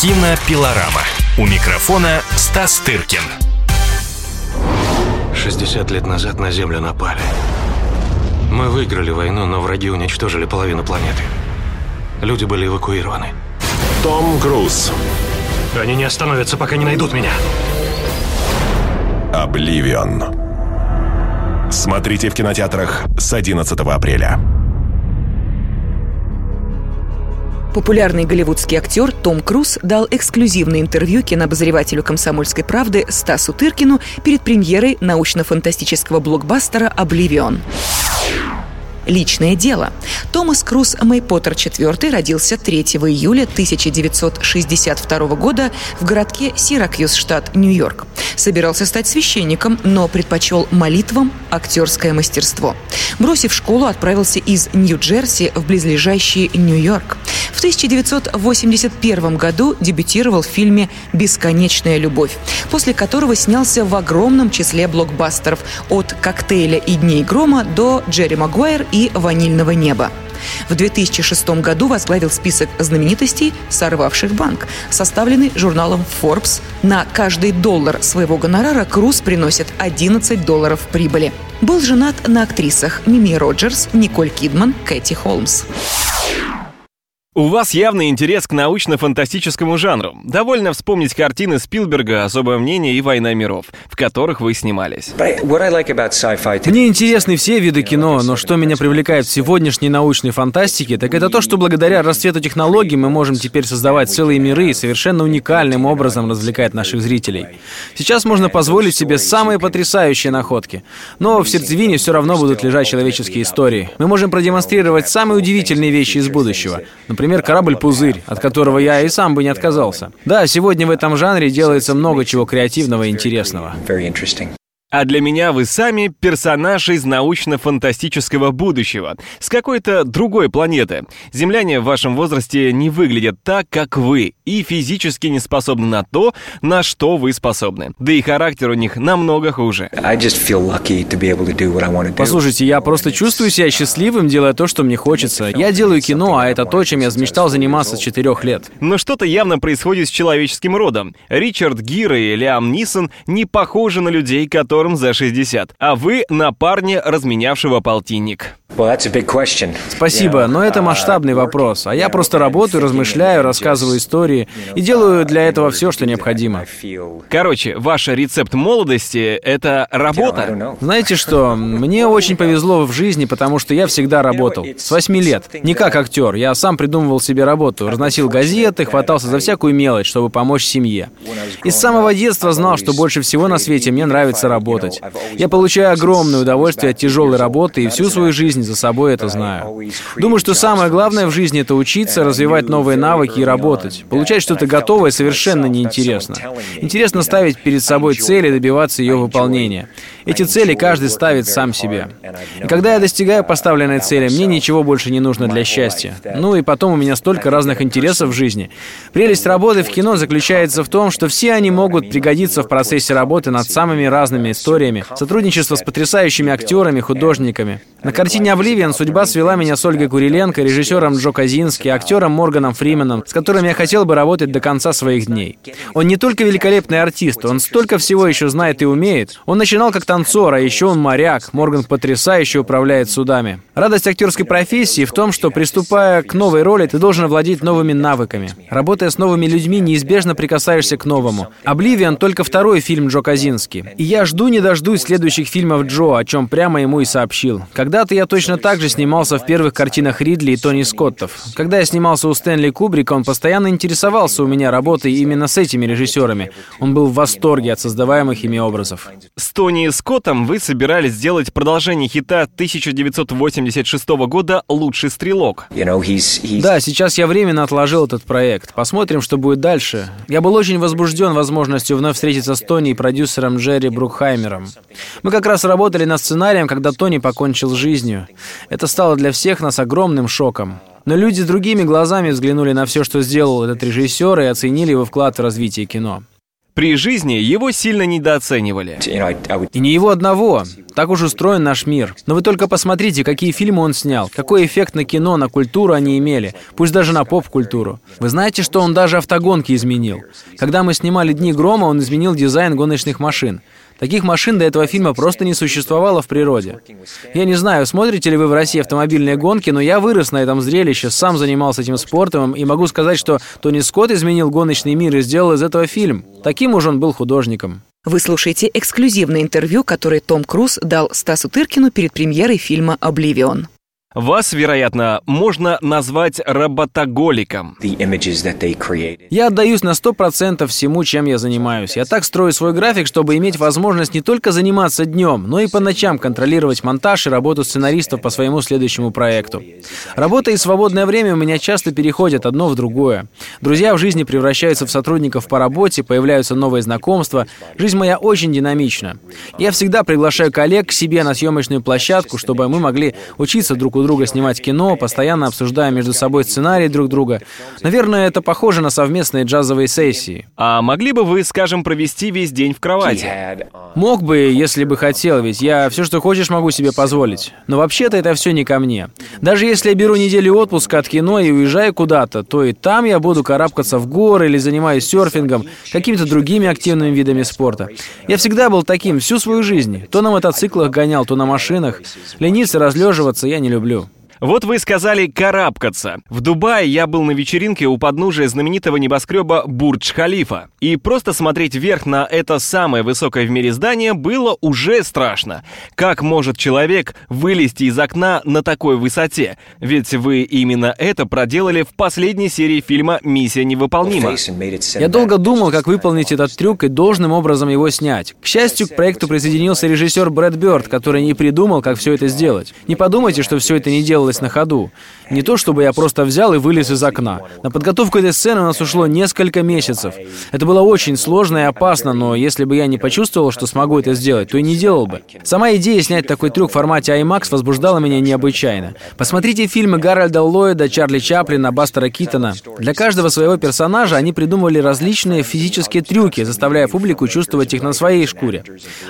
Кинопилорама. У микрофона Стас Тыркин. 60 лет назад на Землю напали. Мы выиграли войну, но враги уничтожили половину планеты. Люди были эвакуированы. Том Круз. Они не остановятся, пока не найдут меня. Обливион. Смотрите в кинотеатрах с 11 апреля. Популярный голливудский актер Том Круз дал эксклюзивное интервью кинообозревателю «Комсомольской правды» Стасу Тыркину перед премьерой научно-фантастического блокбастера «Обливион». Личное дело. Томас Круз Мэй Поттер IV родился 3 июля 1962 года в городке Сиракьюз, штат Нью-Йорк. Собирался стать священником, но предпочел молитвам актерское мастерство. Бросив школу, отправился из Нью-Джерси в близлежащий Нью-Йорк. В 1981 году дебютировал в фильме «Бесконечная любовь», после которого снялся в огромном числе блокбастеров от «Коктейля и дней грома» до «Джерри Магуайр» и «Ванильного неба». В 2006 году возглавил список знаменитостей, сорвавших банк, составленный журналом Forbes. На каждый доллар своего гонорара Круз приносит 11 долларов прибыли. Был женат на актрисах Мими Роджерс, Николь Кидман, Кэти Холмс. У вас явный интерес к научно-фантастическому жанру. Довольно вспомнить картины Спилберга «Особое мнение» и «Война миров», в которых вы снимались. Мне интересны все виды кино, но что меня привлекает в сегодняшней научной фантастике, так это то, что благодаря расцвету технологий мы можем теперь создавать целые миры и совершенно уникальным образом развлекать наших зрителей. Сейчас можно позволить себе самые потрясающие находки. Но в сердцевине все равно будут лежать человеческие истории. Мы можем продемонстрировать самые удивительные вещи из будущего. Например, корабль-пузырь, от которого я и сам бы не отказался. Да, сегодня в этом жанре делается много чего креативного и интересного. А для меня вы сами персонаж из научно-фантастического будущего, с какой-то другой планеты. Земляне в вашем возрасте не выглядят так, как вы, и физически не способны на то, на что вы способны. Да и характер у них намного хуже. Послушайте, я просто чувствую себя счастливым, делая то, что мне хочется. Я делаю кино, а это то, чем я мечтал заниматься с четырех лет. Но что-то явно происходит с человеческим родом. Ричард Гир и Лиам Нисон не похожи на людей, которым за 60, а вы на парня, разменявшего полтинник. Спасибо, но это масштабный вопрос. А я просто работаю, размышляю, рассказываю истории и делаю для этого все, что необходимо. Короче, ваш рецепт молодости — это работа. Знаете что, мне очень повезло в жизни, потому что я всегда работал. С восьми лет. Не как актер. Я сам придумывал себе работу. Разносил газеты, хватался за всякую мелочь, чтобы помочь семье. И с самого детства знал, что больше всего на свете мне нравится работать. Я получаю огромное удовольствие от тяжелой работы и всю свою жизнь за собой это знаю. Думаю, что самое главное в жизни — это учиться, развивать новые навыки и работать. Получать что-то готовое совершенно неинтересно. Интересно ставить перед собой цель и добиваться ее выполнения. Эти цели каждый ставит сам себе. И когда я достигаю поставленной цели, мне ничего больше не нужно для счастья. Ну и потом у меня столько разных интересов в жизни. Прелесть работы в кино заключается в том, что все они могут пригодиться в процессе работы над самыми разными историями, сотрудничество с потрясающими актерами, художниками. На картине «Обливион» судьба свела меня с Ольгой Куриленко, режиссером Джо Казински, актером Морганом Фрименом, с которым я хотел бы работать до конца своих дней. Он не только великолепный артист, он столько всего еще знает и умеет. Он начинал как танцор, а еще он моряк. Морган потрясающе управляет судами. Радость актерской профессии в том, что, приступая к новой роли, ты должен владеть новыми навыками. Работая с новыми людьми, неизбежно прикасаешься к новому. «Обливион» — только второй фильм Джо Казински. И я жду не дождусь следующих фильмов Джо, о чем прямо ему и сообщил. Когда-то я точно так же снимался в первых картинах Ридли и Тони Скоттов. Когда я снимался у Стэнли Кубрика, он постоянно интересовался у меня работой именно с этими режиссерами. Он был в восторге от создаваемых ими образов. С Тони Скоттом вы собирались сделать продолжение хита 1986 года «Лучший стрелок». Да, сейчас я временно отложил этот проект. Посмотрим, что будет дальше. Я был очень возбужден возможностью вновь встретиться с Тони и продюсером Джерри Брукхаймером. Мы как раз работали над сценарием, когда Тони покончил с жизнью. Это стало для всех нас огромным шоком. Но люди другими глазами взглянули на все, что сделал этот режиссер, и оценили его вклад в развитие кино. При жизни его сильно недооценивали. И не его одного. Так уж устроен наш мир. Но вы только посмотрите, какие фильмы он снял, какой эффект на кино, на культуру они имели, пусть даже на поп-культуру. Вы знаете, что он даже автогонки изменил? Когда мы снимали «Дни грома», он изменил дизайн гоночных машин. Таких машин до этого фильма просто не существовало в природе. Я не знаю, смотрите ли вы в России автомобильные гонки, но я вырос на этом зрелище, сам занимался этим спортом, и могу сказать, что Тони Скотт изменил гоночный мир и сделал из этого фильм. Таким уж он был художником. Вы слушаете эксклюзивное интервью, которое Том Круз дал Стасу Тыркину перед премьерой фильма «Обливион». Вас, вероятно, можно назвать работоголиком. Я отдаюсь на сто процентов всему, чем я занимаюсь. Я так строю свой график, чтобы иметь возможность не только заниматься днем, но и по ночам контролировать монтаж и работу сценаристов по своему следующему проекту. Работа и свободное время у меня часто переходят одно в другое. Друзья в жизни превращаются в сотрудников по работе, появляются новые знакомства. Жизнь моя очень динамична. Я всегда приглашаю коллег к себе на съемочную площадку, чтобы мы могли учиться друг у у друга снимать кино, постоянно обсуждая между собой сценарии друг друга. Наверное, это похоже на совместные джазовые сессии. А могли бы вы, скажем, провести весь день в кровати? Мог бы, если бы хотел, ведь я все, что хочешь, могу себе позволить. Но вообще-то это все не ко мне. Даже если я беру неделю отпуска от кино и уезжаю куда-то, то и там я буду карабкаться в горы или занимаюсь серфингом, какими-то другими активными видами спорта. Я всегда был таким всю свою жизнь. То на мотоциклах гонял, то на машинах. Лениться, разлеживаться я не люблю. Вот вы сказали «карабкаться». В Дубае я был на вечеринке у подножия знаменитого небоскреба Бурдж-Халифа. И просто смотреть вверх на это самое высокое в мире здание было уже страшно. Как может человек вылезти из окна на такой высоте? Ведь вы именно это проделали в последней серии фильма «Миссия невыполнима». Я долго думал, как выполнить этот трюк и должным образом его снять. К счастью, к проекту присоединился режиссер Брэд Бёрд, который не придумал, как все это сделать. Не подумайте, что все это не делал делалось на ходу. Не то, чтобы я просто взял и вылез из окна. На подготовку этой сцены у нас ушло несколько месяцев. Это было очень сложно и опасно, но если бы я не почувствовал, что смогу это сделать, то и не делал бы. Сама идея снять такой трюк в формате IMAX возбуждала меня необычайно. Посмотрите фильмы Гарольда Ллойда, Чарли Чаплина, Бастера Китона. Для каждого своего персонажа они придумывали различные физические трюки, заставляя публику чувствовать их на своей шкуре.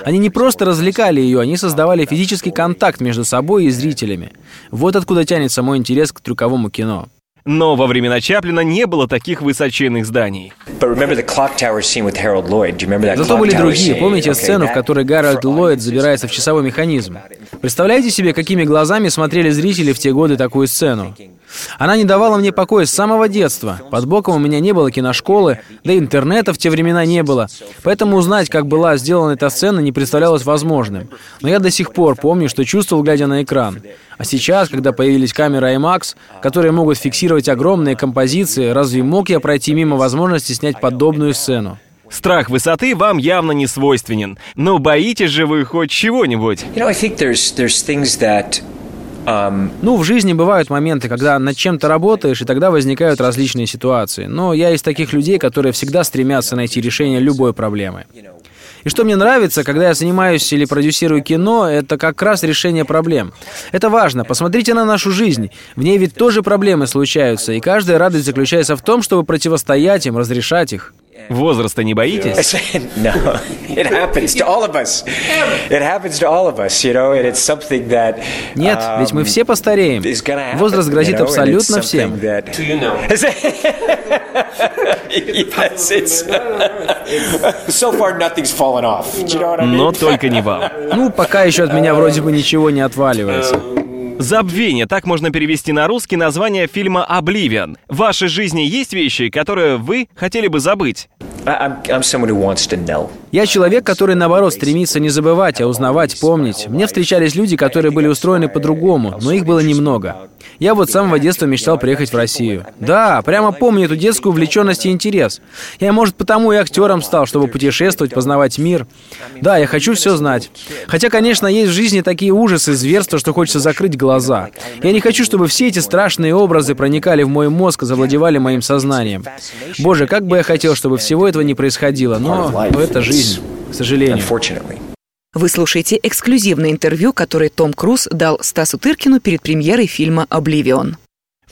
Они не просто развлекали ее, они создавали физический контакт между собой и зрителями. Вот откуда откуда тянется мой интерес к трюковому кино. Но во времена Чаплина не было таких высоченных зданий. Зато были другие. Помните сцену, в которой Гарольд Ллойд забирается в часовой механизм? Представляете себе, какими глазами смотрели зрители в те годы такую сцену? Она не давала мне покоя с самого детства. Под боком у меня не было киношколы, да и интернета в те времена не было. Поэтому узнать, как была сделана эта сцена, не представлялось возможным. Но я до сих пор помню, что чувствовал, глядя на экран. А сейчас, когда появились камеры IMAX, которые могут фиксировать огромные композиции, разве мог я пройти мимо возможности снять подобную сцену? Страх высоты вам явно не свойственен. Но боитесь же вы хоть чего-нибудь? You know, ну, в жизни бывают моменты, когда над чем-то работаешь, и тогда возникают различные ситуации. Но я из таких людей, которые всегда стремятся найти решение любой проблемы. И что мне нравится, когда я занимаюсь или продюсирую кино, это как раз решение проблем. Это важно. Посмотрите на нашу жизнь. В ней ведь тоже проблемы случаются, и каждая радость заключается в том, чтобы противостоять им, разрешать их. Возраста не боитесь? No, it happens to all of us. It happens to all of us, you know, and it's something that. Нет, ведь мы все постареем. Возраст грозит абсолютно всем. Но только не вам. Ну, пока еще от меня вроде бы ничего не отваливается. Забвение, так можно перевести на русский название фильма «Обливион». В вашей жизни есть вещи, которые вы хотели бы забыть? Я человек, который, наоборот, стремится не забывать, а узнавать, помнить. Мне встречались люди, которые были устроены по-другому, но их было немного. Я вот с самого детства мечтал приехать в Россию. Да, прямо помню эту детскую увлеченность и интерес. Я, может, потому и актером стал, чтобы путешествовать, познавать мир. Да, я хочу все знать. Хотя, конечно, есть в жизни такие ужасы, зверства, что хочется закрыть глаза. Я не хочу, чтобы все эти страшные образы проникали в мой мозг и завладевали моим сознанием. Боже, как бы я хотел, чтобы всего этого не происходило, но, это жизнь, к сожалению. Вы слушаете эксклюзивное интервью, которое Том Круз дал Стасу Тыркину перед премьерой фильма «Обливион».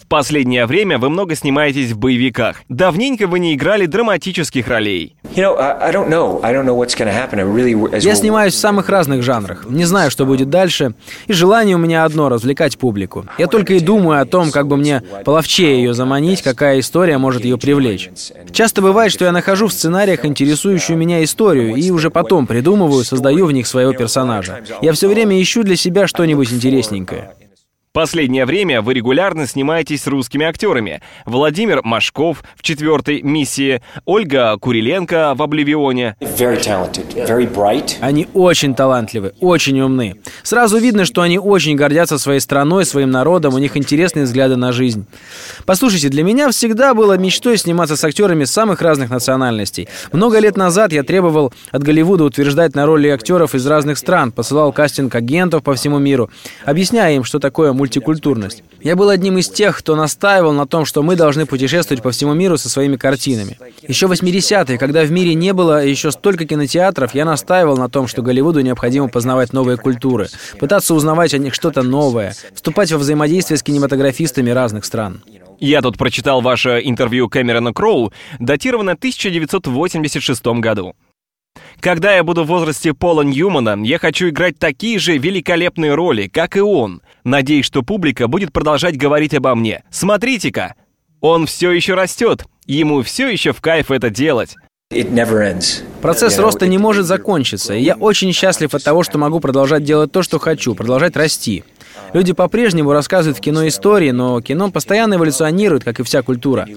Последнее время вы много снимаетесь в боевиках. Давненько вы не играли драматических ролей. Я снимаюсь в самых разных жанрах. Не знаю, что будет дальше. И желание у меня одно — развлекать публику. Я только и думаю о том, как бы мне половчее ее заманить, какая история может ее привлечь. Часто бывает, что я нахожу в сценариях интересующую меня историю и уже потом придумываю, создаю в них своего персонажа. Я все время ищу для себя что-нибудь интересненькое. Последнее время вы регулярно снимаетесь с русскими актерами. Владимир Машков в четвертой миссии, Ольга Куриленко в «Обливионе». Они очень талантливы, очень умны. Сразу видно, что они очень гордятся своей страной, своим народом, у них интересные взгляды на жизнь. Послушайте, для меня всегда было мечтой сниматься с актерами самых разных национальностей. Много лет назад я требовал от Голливуда утверждать на роли актеров из разных стран, посылал кастинг агентов по всему миру, объясняя им, что такое мультикультурность. Я был одним из тех, кто настаивал на том, что мы должны путешествовать по всему миру со своими картинами. Еще в 80-е, когда в мире не было еще столько кинотеатров, я настаивал на том, что Голливуду необходимо познавать новые культуры, пытаться узнавать о них что-то новое, вступать во взаимодействие с кинематографистами разных стран. Я тут прочитал ваше интервью Кэмерона Кроу, датировано 1986 году. Когда я буду в возрасте Пола Ньюмана, я хочу играть такие же великолепные роли, как и он. Надеюсь, что публика будет продолжать говорить обо мне. Смотрите-ка, он все еще растет, ему все еще в кайф это делать. Процесс роста не может закончиться, и я очень счастлив от того, что могу продолжать делать то, что хочу, продолжать расти. Люди по-прежнему рассказывают в кино истории, но кино постоянно эволюционирует, как и вся культура.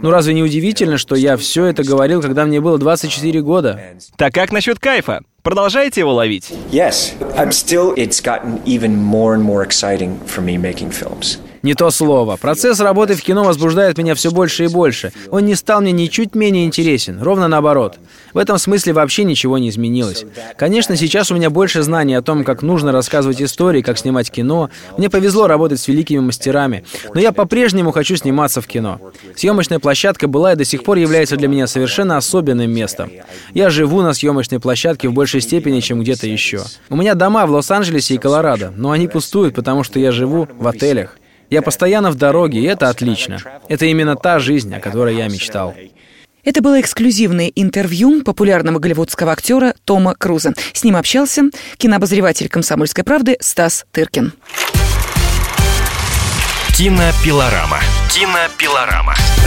Ну разве не удивительно, что я все это говорил, когда мне было 24 года? Так как насчет кайфа? Продолжаете его ловить? Yes, I'm still. It's gotten even more and more exciting for me making films. Не то слово. Процесс работы в кино возбуждает меня все больше и больше. Он не стал мне ничуть менее интересен, ровно наоборот. В этом смысле вообще ничего не изменилось. Конечно, сейчас у меня больше знаний о том, как нужно рассказывать истории, как снимать кино. Мне повезло работать с великими мастерами. Но я по-прежнему хочу сниматься в кино. Съемочная площадка была и до сих пор является для меня совершенно особенным местом. Я живу на съемочной площадке в большей степени, чем где-то еще. У меня дома в Лос-Анджелесе и Колорадо, но они пустуют, потому что я живу в отелях. Я постоянно в дороге, и это отлично. Это именно та жизнь, о которой я мечтал. Это было эксклюзивное интервью популярного голливудского актера Тома Круза. С ним общался кинообозреватель «Комсомольской правды» Стас Тыркин. Кинопилорама. Кинопилорама.